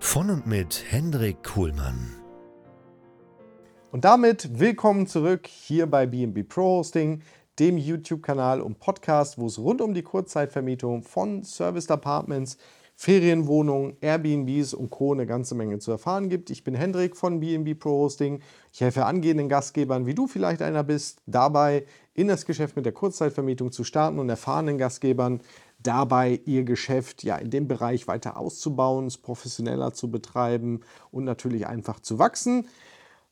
Von und mit Hendrik Kuhlmann. Und damit willkommen zurück hier bei BNB Pro Hosting, dem YouTube-Kanal und Podcast, wo es rund um die Kurzzeitvermietung von Serviced Apartments, Ferienwohnungen, Airbnbs und Co. eine ganze Menge zu erfahren gibt. Ich bin Hendrik von BNB Pro Hosting. Ich helfe angehenden Gastgebern, wie du vielleicht einer bist, dabei in das Geschäft mit der Kurzzeitvermietung zu starten und erfahrenen Gastgebern dabei ihr Geschäft ja in dem Bereich weiter auszubauen, es professioneller zu betreiben und natürlich einfach zu wachsen.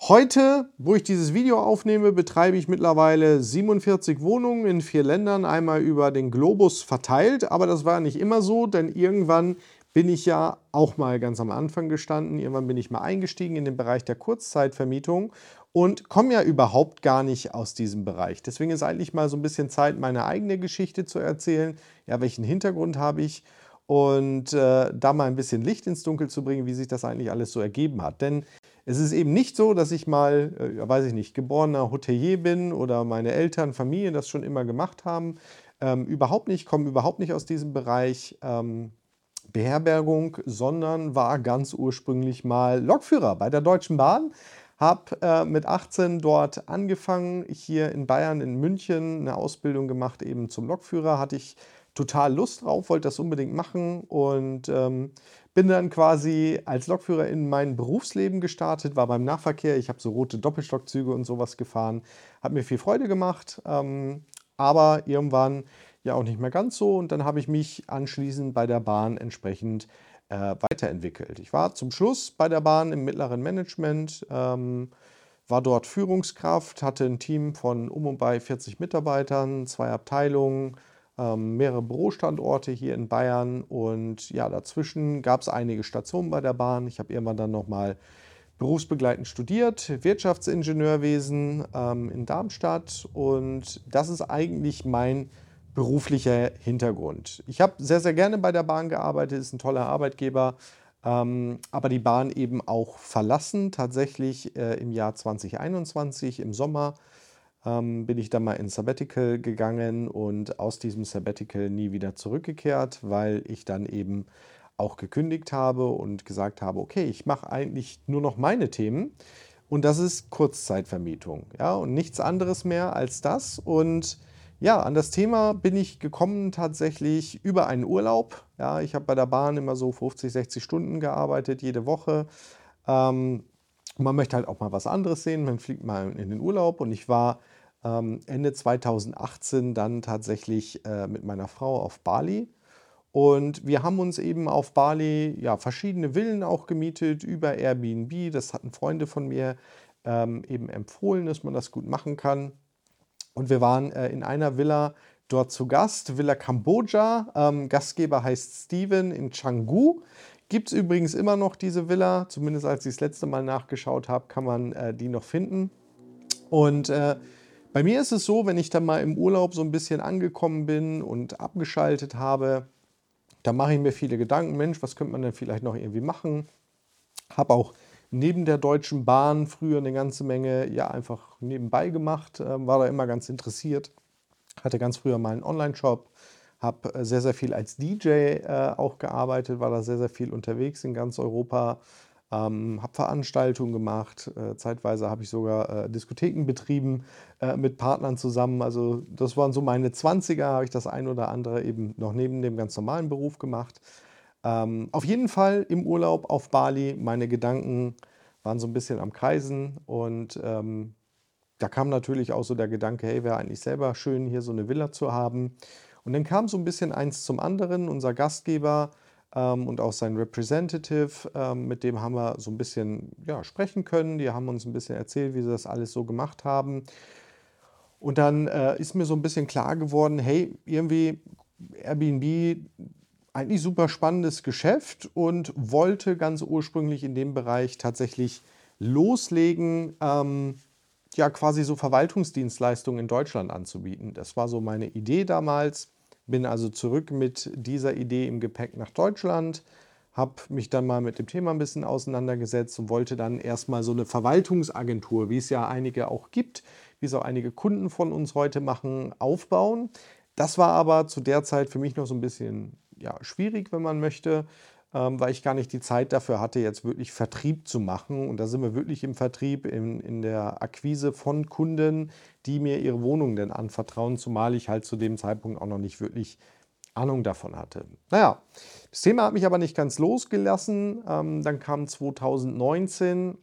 Heute, wo ich dieses Video aufnehme, betreibe ich mittlerweile 47 Wohnungen in vier Ländern, einmal über den Globus verteilt. Aber das war nicht immer so, denn irgendwann bin ich ja auch mal ganz am Anfang gestanden. Irgendwann bin ich mal eingestiegen in den Bereich der Kurzzeitvermietung und komme ja überhaupt gar nicht aus diesem Bereich. Deswegen ist eigentlich mal so ein bisschen Zeit, meine eigene Geschichte zu erzählen. Ja, welchen Hintergrund habe ich? Und äh, da mal ein bisschen Licht ins Dunkel zu bringen, wie sich das eigentlich alles so ergeben hat. Denn es ist eben nicht so, dass ich mal, äh, weiß ich nicht, geborener Hotelier bin oder meine Eltern, Familie das schon immer gemacht haben. Ähm, überhaupt nicht, komme überhaupt nicht aus diesem Bereich. Ähm, Beherbergung, sondern war ganz ursprünglich mal Lokführer bei der Deutschen Bahn. Habe äh, mit 18 dort angefangen, hier in Bayern, in München, eine Ausbildung gemacht eben zum Lokführer. Hatte ich total Lust drauf, wollte das unbedingt machen und ähm, bin dann quasi als Lokführer in mein Berufsleben gestartet, war beim Nahverkehr. Ich habe so rote Doppelstockzüge und sowas gefahren. Hat mir viel Freude gemacht, ähm, aber irgendwann ja auch nicht mehr ganz so. Und dann habe ich mich anschließend bei der Bahn entsprechend äh, weiterentwickelt. Ich war zum Schluss bei der Bahn im mittleren Management, ähm, war dort Führungskraft, hatte ein Team von um und bei 40 Mitarbeitern, zwei Abteilungen, ähm, mehrere Bürostandorte hier in Bayern und ja, dazwischen gab es einige Stationen bei der Bahn. Ich habe irgendwann dann nochmal berufsbegleitend studiert, Wirtschaftsingenieurwesen ähm, in Darmstadt und das ist eigentlich mein beruflicher Hintergrund. Ich habe sehr, sehr gerne bei der Bahn gearbeitet, ist ein toller Arbeitgeber, ähm, aber die Bahn eben auch verlassen. Tatsächlich äh, im Jahr 2021, im Sommer, ähm, bin ich dann mal ins Sabbatical gegangen und aus diesem Sabbatical nie wieder zurückgekehrt, weil ich dann eben auch gekündigt habe und gesagt habe, okay, ich mache eigentlich nur noch meine Themen. Und das ist Kurzzeitvermietung. Ja, und nichts anderes mehr als das. Und ja, an das Thema bin ich gekommen tatsächlich über einen Urlaub. Ja, ich habe bei der Bahn immer so 50, 60 Stunden gearbeitet, jede Woche. Ähm, man möchte halt auch mal was anderes sehen. Man fliegt mal in den Urlaub und ich war ähm, Ende 2018 dann tatsächlich äh, mit meiner Frau auf Bali. Und wir haben uns eben auf Bali ja, verschiedene Villen auch gemietet über Airbnb. Das hatten Freunde von mir ähm, eben empfohlen, dass man das gut machen kann. Und wir waren äh, in einer Villa dort zu Gast, Villa Kambodscha. Ähm, Gastgeber heißt Steven in Canggu. Gibt es übrigens immer noch diese Villa, zumindest als ich das letzte Mal nachgeschaut habe, kann man äh, die noch finden. Und äh, bei mir ist es so, wenn ich dann mal im Urlaub so ein bisschen angekommen bin und abgeschaltet habe, da mache ich mir viele Gedanken, Mensch, was könnte man denn vielleicht noch irgendwie machen? Habe auch neben der Deutschen Bahn früher eine ganze Menge ja einfach nebenbei gemacht, äh, war da immer ganz interessiert. Hatte ganz früher mal einen Online-Shop, habe äh, sehr, sehr viel als DJ äh, auch gearbeitet, war da sehr, sehr viel unterwegs in ganz Europa, ähm, habe Veranstaltungen gemacht. Äh, zeitweise habe ich sogar äh, Diskotheken betrieben äh, mit Partnern zusammen. Also das waren so meine 20er, habe ich das ein oder andere eben noch neben dem ganz normalen Beruf gemacht. Ähm, auf jeden Fall im Urlaub auf Bali meine Gedanken, waren so ein bisschen am Kreisen und ähm, da kam natürlich auch so der Gedanke, hey, wäre eigentlich selber schön, hier so eine Villa zu haben. Und dann kam so ein bisschen eins zum anderen. Unser Gastgeber ähm, und auch sein Representative, ähm, mit dem haben wir so ein bisschen ja, sprechen können. Die haben uns ein bisschen erzählt, wie sie das alles so gemacht haben. Und dann äh, ist mir so ein bisschen klar geworden, hey, irgendwie Airbnb eigentlich super spannendes Geschäft und wollte ganz ursprünglich in dem Bereich tatsächlich loslegen, ähm, ja quasi so Verwaltungsdienstleistungen in Deutschland anzubieten. Das war so meine Idee damals. Bin also zurück mit dieser Idee im Gepäck nach Deutschland, habe mich dann mal mit dem Thema ein bisschen auseinandergesetzt und wollte dann erstmal so eine Verwaltungsagentur, wie es ja einige auch gibt, wie es auch einige Kunden von uns heute machen, aufbauen. Das war aber zu der Zeit für mich noch so ein bisschen ja, schwierig, wenn man möchte, ähm, weil ich gar nicht die Zeit dafür hatte, jetzt wirklich Vertrieb zu machen. Und da sind wir wirklich im Vertrieb, in, in der Akquise von Kunden, die mir ihre Wohnung denn anvertrauen, zumal ich halt zu dem Zeitpunkt auch noch nicht wirklich Ahnung davon hatte. Naja, das Thema hat mich aber nicht ganz losgelassen. Ähm, dann kam 2019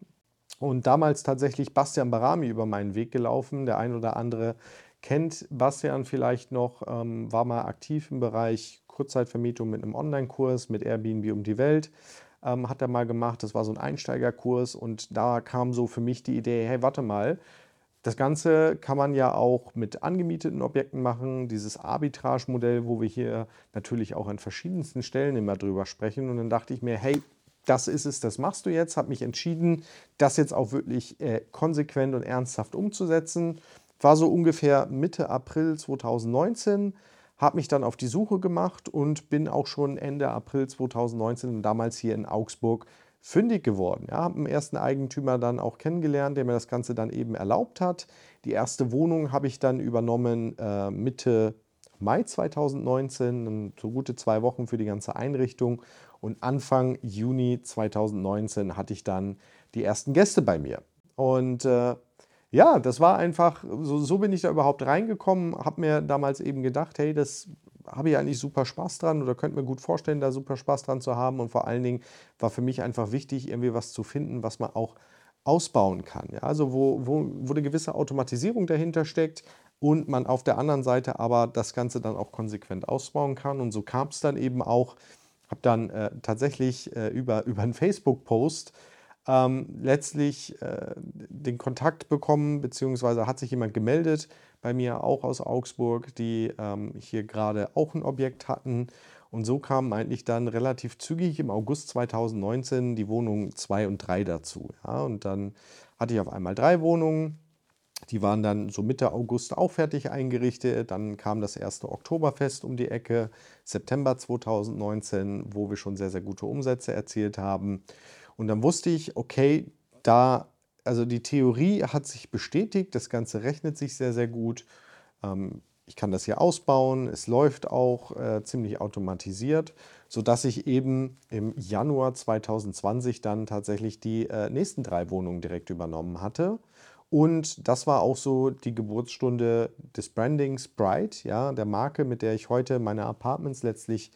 und damals tatsächlich Bastian Barami über meinen Weg gelaufen. Der ein oder andere kennt Bastian vielleicht noch, ähm, war mal aktiv im Bereich Kurzzeitvermietung mit einem Online-Kurs mit Airbnb um die Welt. Ähm, hat er mal gemacht. Das war so ein Einsteigerkurs und da kam so für mich die Idee, hey, warte mal, das Ganze kann man ja auch mit angemieteten Objekten machen, dieses Arbitrage-Modell, wo wir hier natürlich auch an verschiedensten Stellen immer drüber sprechen. Und dann dachte ich mir, hey, das ist es, das machst du jetzt, habe mich entschieden, das jetzt auch wirklich äh, konsequent und ernsthaft umzusetzen. War so ungefähr Mitte April 2019 habe mich dann auf die Suche gemacht und bin auch schon Ende April 2019 damals hier in Augsburg fündig geworden. Ja, habe einen ersten Eigentümer dann auch kennengelernt, der mir das Ganze dann eben erlaubt hat. Die erste Wohnung habe ich dann übernommen äh, Mitte Mai 2019, so gute zwei Wochen für die ganze Einrichtung. Und Anfang Juni 2019 hatte ich dann die ersten Gäste bei mir. Und äh, ja, das war einfach, so, so bin ich da überhaupt reingekommen, habe mir damals eben gedacht, hey, das habe ich eigentlich super Spaß dran oder könnte mir gut vorstellen, da super Spaß dran zu haben. Und vor allen Dingen war für mich einfach wichtig, irgendwie was zu finden, was man auch ausbauen kann. Ja? Also wo, wo, wo eine gewisse Automatisierung dahinter steckt und man auf der anderen Seite aber das Ganze dann auch konsequent ausbauen kann. Und so kam es dann eben auch, habe dann äh, tatsächlich äh, über, über einen Facebook-Post ähm, letztlich äh, den Kontakt bekommen, beziehungsweise hat sich jemand gemeldet bei mir auch aus Augsburg, die ähm, hier gerade auch ein Objekt hatten. Und so kamen eigentlich dann relativ zügig im August 2019 die Wohnungen 2 und 3 dazu. Ja? Und dann hatte ich auf einmal drei Wohnungen. Die waren dann so Mitte August auch fertig eingerichtet. Dann kam das erste Oktoberfest um die Ecke, September 2019, wo wir schon sehr, sehr gute Umsätze erzielt haben. Und dann wusste ich, okay, da, also die Theorie hat sich bestätigt, das Ganze rechnet sich sehr, sehr gut. Ähm, ich kann das hier ausbauen, es läuft auch äh, ziemlich automatisiert, sodass ich eben im Januar 2020 dann tatsächlich die äh, nächsten drei Wohnungen direkt übernommen hatte. Und das war auch so die Geburtsstunde des Brandings Bright, ja, der Marke, mit der ich heute meine Apartments letztlich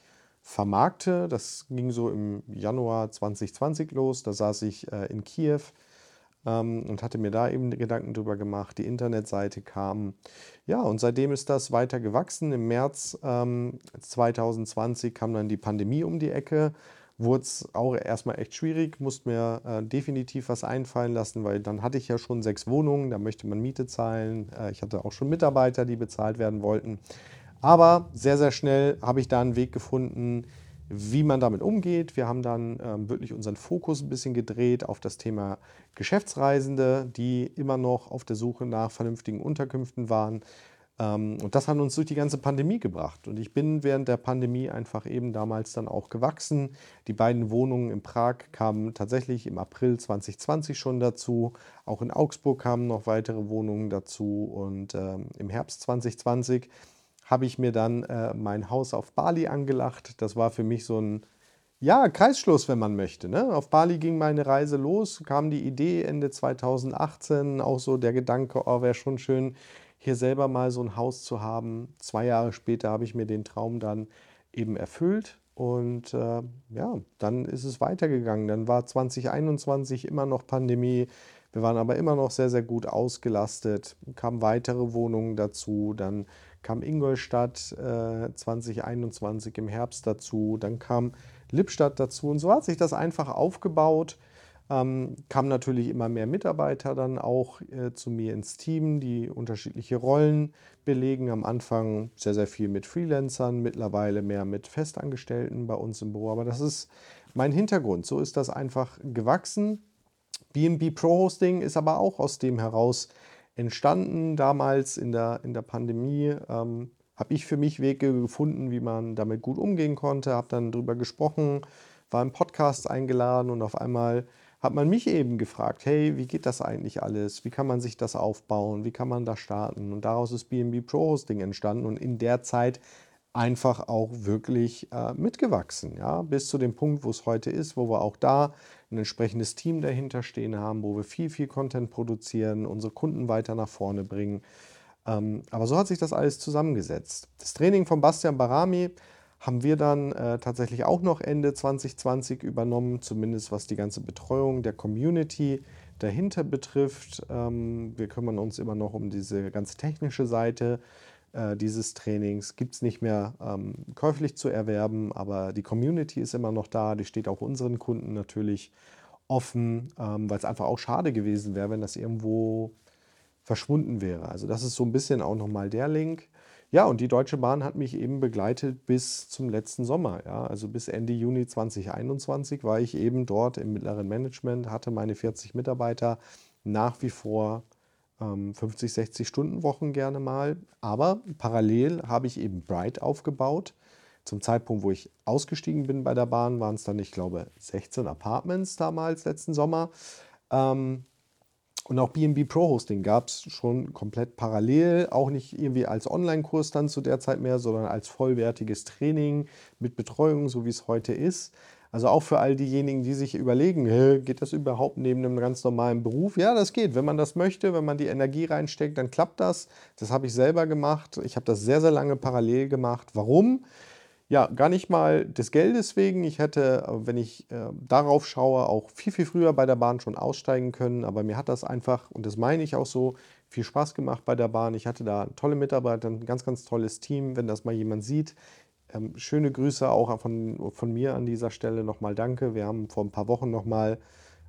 vermarkte. Das ging so im Januar 2020 los. Da saß ich äh, in Kiew ähm, und hatte mir da eben Gedanken drüber gemacht. Die Internetseite kam. Ja, und seitdem ist das weiter gewachsen. Im März ähm, 2020 kam dann die Pandemie um die Ecke. Wurde es auch erstmal echt schwierig, musste mir äh, definitiv was einfallen lassen, weil dann hatte ich ja schon sechs Wohnungen, da möchte man Miete zahlen. Äh, ich hatte auch schon Mitarbeiter, die bezahlt werden wollten. Aber sehr, sehr schnell habe ich da einen Weg gefunden, wie man damit umgeht. Wir haben dann ähm, wirklich unseren Fokus ein bisschen gedreht auf das Thema Geschäftsreisende, die immer noch auf der Suche nach vernünftigen Unterkünften waren. Ähm, und das hat uns durch die ganze Pandemie gebracht. Und ich bin während der Pandemie einfach eben damals dann auch gewachsen. Die beiden Wohnungen in Prag kamen tatsächlich im April 2020 schon dazu. Auch in Augsburg kamen noch weitere Wohnungen dazu. Und ähm, im Herbst 2020 habe ich mir dann äh, mein Haus auf Bali angelacht. Das war für mich so ein ja, Kreisschluss, wenn man möchte. Ne? Auf Bali ging meine Reise los, kam die Idee Ende 2018, auch so der Gedanke, oh, wäre schon schön, hier selber mal so ein Haus zu haben. Zwei Jahre später habe ich mir den Traum dann eben erfüllt. Und äh, ja, dann ist es weitergegangen. Dann war 2021 immer noch Pandemie. Wir waren aber immer noch sehr, sehr gut ausgelastet. Kamen weitere Wohnungen dazu. Dann kam Ingolstadt äh, 2021 im Herbst dazu. Dann kam Lippstadt dazu. Und so hat sich das einfach aufgebaut. Ähm, kamen natürlich immer mehr Mitarbeiter dann auch äh, zu mir ins Team, die unterschiedliche Rollen belegen. Am Anfang sehr, sehr viel mit Freelancern, mittlerweile mehr mit Festangestellten bei uns im Büro. Aber das ist mein Hintergrund. So ist das einfach gewachsen. BNB Pro Hosting ist aber auch aus dem heraus entstanden. Damals in der, in der Pandemie ähm, habe ich für mich Wege gefunden, wie man damit gut umgehen konnte, habe dann darüber gesprochen, war im Podcast eingeladen und auf einmal hat man mich eben gefragt, hey, wie geht das eigentlich alles? Wie kann man sich das aufbauen? Wie kann man da starten? Und daraus ist BNB Pro Hosting entstanden und in der Zeit einfach auch wirklich äh, mitgewachsen, ja, bis zu dem Punkt, wo es heute ist, wo wir auch da ein entsprechendes Team dahinter stehen haben, wo wir viel, viel Content produzieren, unsere Kunden weiter nach vorne bringen. Ähm, aber so hat sich das alles zusammengesetzt. Das Training von Bastian Barami haben wir dann äh, tatsächlich auch noch Ende 2020 übernommen, zumindest was die ganze Betreuung der Community dahinter betrifft. Ähm, wir kümmern uns immer noch um diese ganze technische Seite dieses Trainings. Gibt es nicht mehr ähm, käuflich zu erwerben, aber die Community ist immer noch da. Die steht auch unseren Kunden natürlich offen, ähm, weil es einfach auch schade gewesen wäre, wenn das irgendwo verschwunden wäre. Also das ist so ein bisschen auch nochmal der Link. Ja, und die Deutsche Bahn hat mich eben begleitet bis zum letzten Sommer. Ja, also bis Ende Juni 2021 war ich eben dort im mittleren Management, hatte meine 40 Mitarbeiter nach wie vor 50, 60 Stunden Wochen gerne mal. Aber parallel habe ich eben Bright aufgebaut. Zum Zeitpunkt, wo ich ausgestiegen bin bei der Bahn, waren es dann, ich glaube, 16 Apartments damals letzten Sommer. Ähm, und auch BNB Pro Hosting gab es schon komplett parallel, auch nicht irgendwie als Online-Kurs dann zu der Zeit mehr, sondern als vollwertiges Training mit Betreuung, so wie es heute ist. Also auch für all diejenigen, die sich überlegen, geht das überhaupt neben einem ganz normalen Beruf? Ja, das geht. Wenn man das möchte, wenn man die Energie reinsteckt, dann klappt das. Das habe ich selber gemacht. Ich habe das sehr, sehr lange parallel gemacht. Warum? Ja, gar nicht mal des Geldes wegen. Ich hätte, äh, wenn ich äh, darauf schaue, auch viel, viel früher bei der Bahn schon aussteigen können. Aber mir hat das einfach, und das meine ich auch so, viel Spaß gemacht bei der Bahn. Ich hatte da tolle Mitarbeiter, ein ganz, ganz tolles Team. Wenn das mal jemand sieht, ähm, schöne Grüße auch von, von mir an dieser Stelle. Nochmal danke. Wir haben vor ein paar Wochen nochmal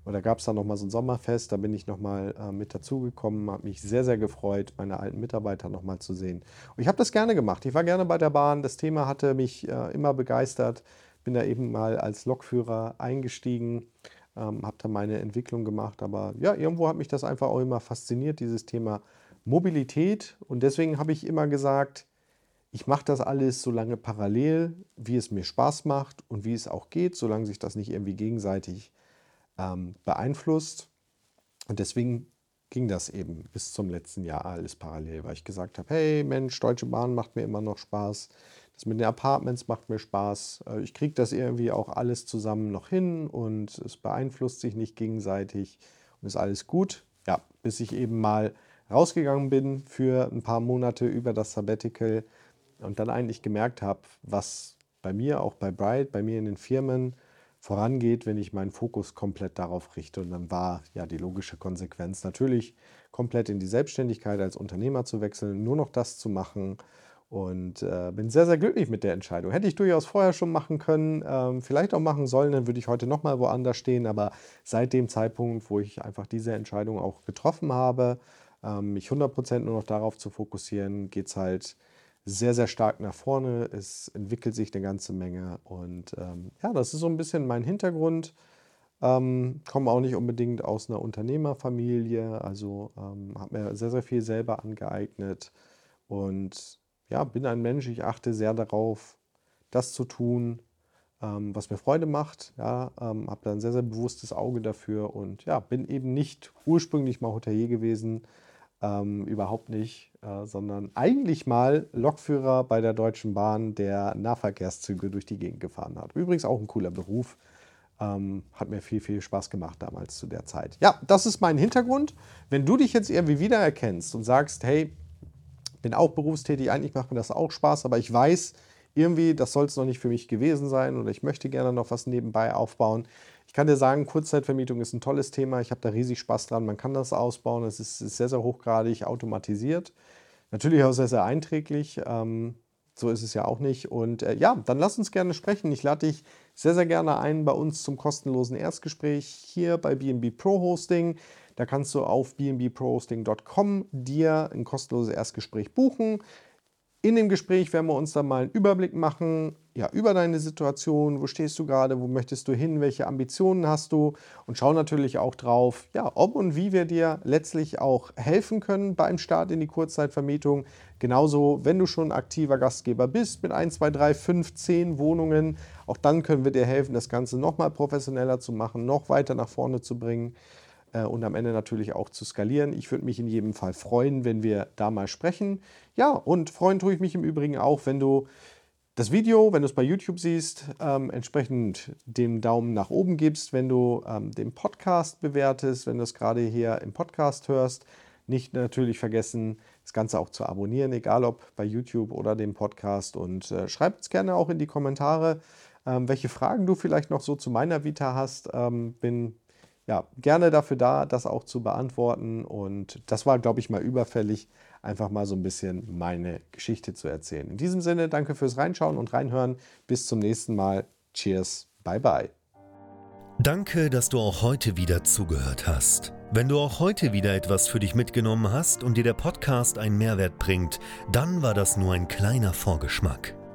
oder gab es da nochmal so ein Sommerfest, da bin ich nochmal äh, mit dazugekommen, habe mich sehr, sehr gefreut, meine alten Mitarbeiter nochmal zu sehen. Und ich habe das gerne gemacht. Ich war gerne bei der Bahn, das Thema hatte mich äh, immer begeistert, bin da eben mal als Lokführer eingestiegen, ähm, habe da meine Entwicklung gemacht, aber ja, irgendwo hat mich das einfach auch immer fasziniert, dieses Thema Mobilität. Und deswegen habe ich immer gesagt, ich mache das alles so lange parallel, wie es mir Spaß macht und wie es auch geht, solange sich das nicht irgendwie gegenseitig ähm, beeinflusst. Und deswegen ging das eben bis zum letzten Jahr alles parallel, weil ich gesagt habe, hey Mensch, Deutsche Bahn macht mir immer noch Spaß. Das mit den Apartments macht mir Spaß. Äh, ich kriege das irgendwie auch alles zusammen noch hin und es beeinflusst sich nicht gegenseitig und ist alles gut. Ja, bis ich eben mal rausgegangen bin für ein paar Monate über das Sabbatical und dann eigentlich gemerkt habe, was bei mir, auch bei Bright, bei mir in den Firmen vorangeht, wenn ich meinen Fokus komplett darauf richte. Und dann war ja die logische Konsequenz natürlich komplett in die Selbstständigkeit als Unternehmer zu wechseln, nur noch das zu machen. Und äh, bin sehr, sehr glücklich mit der Entscheidung. Hätte ich durchaus vorher schon machen können, ähm, vielleicht auch machen sollen, dann würde ich heute nochmal woanders stehen. Aber seit dem Zeitpunkt, wo ich einfach diese Entscheidung auch getroffen habe, ähm, mich 100% nur noch darauf zu fokussieren, geht es halt sehr, sehr stark nach vorne. Es entwickelt sich eine ganze Menge. Und ähm, ja, das ist so ein bisschen mein Hintergrund. Ähm, komme auch nicht unbedingt aus einer Unternehmerfamilie, also ähm, habe mir sehr, sehr viel selber angeeignet. Und ja, bin ein Mensch, ich achte sehr darauf, das zu tun, ähm, was mir Freude macht. Ja, ähm, habe da ein sehr, sehr bewusstes Auge dafür und ja, bin eben nicht ursprünglich mal Hotelier gewesen, ähm, überhaupt nicht, äh, sondern eigentlich mal Lokführer bei der Deutschen Bahn, der Nahverkehrszüge durch die Gegend gefahren hat. Übrigens auch ein cooler Beruf. Ähm, hat mir viel, viel Spaß gemacht damals zu der Zeit. Ja, das ist mein Hintergrund. Wenn du dich jetzt irgendwie wiedererkennst und sagst, hey, bin auch berufstätig, eigentlich macht mir das auch Spaß, aber ich weiß, irgendwie, das soll es noch nicht für mich gewesen sein oder ich möchte gerne noch was nebenbei aufbauen. Ich kann dir sagen, Kurzzeitvermietung ist ein tolles Thema. Ich habe da riesig Spaß dran. Man kann das ausbauen. Es ist, ist sehr, sehr hochgradig automatisiert. Natürlich auch sehr, sehr einträglich. Ähm, so ist es ja auch nicht. Und äh, ja, dann lass uns gerne sprechen. Ich lade dich sehr, sehr gerne ein bei uns zum kostenlosen Erstgespräch hier bei BNB Pro Hosting. Da kannst du auf bnbprohosting.com dir ein kostenloses Erstgespräch buchen. In dem Gespräch werden wir uns dann mal einen Überblick machen ja, über deine Situation, wo stehst du gerade, wo möchtest du hin, welche Ambitionen hast du? Und schau natürlich auch drauf, ja, ob und wie wir dir letztlich auch helfen können beim Start in die Kurzzeitvermietung. Genauso, wenn du schon aktiver Gastgeber bist mit 1, 2, 3, 5, 10 Wohnungen, auch dann können wir dir helfen, das Ganze nochmal professioneller zu machen, noch weiter nach vorne zu bringen und am Ende natürlich auch zu skalieren. Ich würde mich in jedem Fall freuen, wenn wir da mal sprechen. Ja, und freuen tue ich mich im Übrigen auch, wenn du das Video, wenn du es bei YouTube siehst, ähm, entsprechend den Daumen nach oben gibst, wenn du ähm, den Podcast bewertest, wenn du es gerade hier im Podcast hörst. Nicht natürlich vergessen, das Ganze auch zu abonnieren, egal ob bei YouTube oder dem Podcast. Und äh, schreib es gerne auch in die Kommentare, ähm, welche Fragen du vielleicht noch so zu meiner Vita hast. Ähm, bin ja, gerne dafür da, das auch zu beantworten. Und das war, glaube ich, mal überfällig, einfach mal so ein bisschen meine Geschichte zu erzählen. In diesem Sinne, danke fürs Reinschauen und Reinhören. Bis zum nächsten Mal. Cheers. Bye bye. Danke, dass du auch heute wieder zugehört hast. Wenn du auch heute wieder etwas für dich mitgenommen hast und dir der Podcast einen Mehrwert bringt, dann war das nur ein kleiner Vorgeschmack.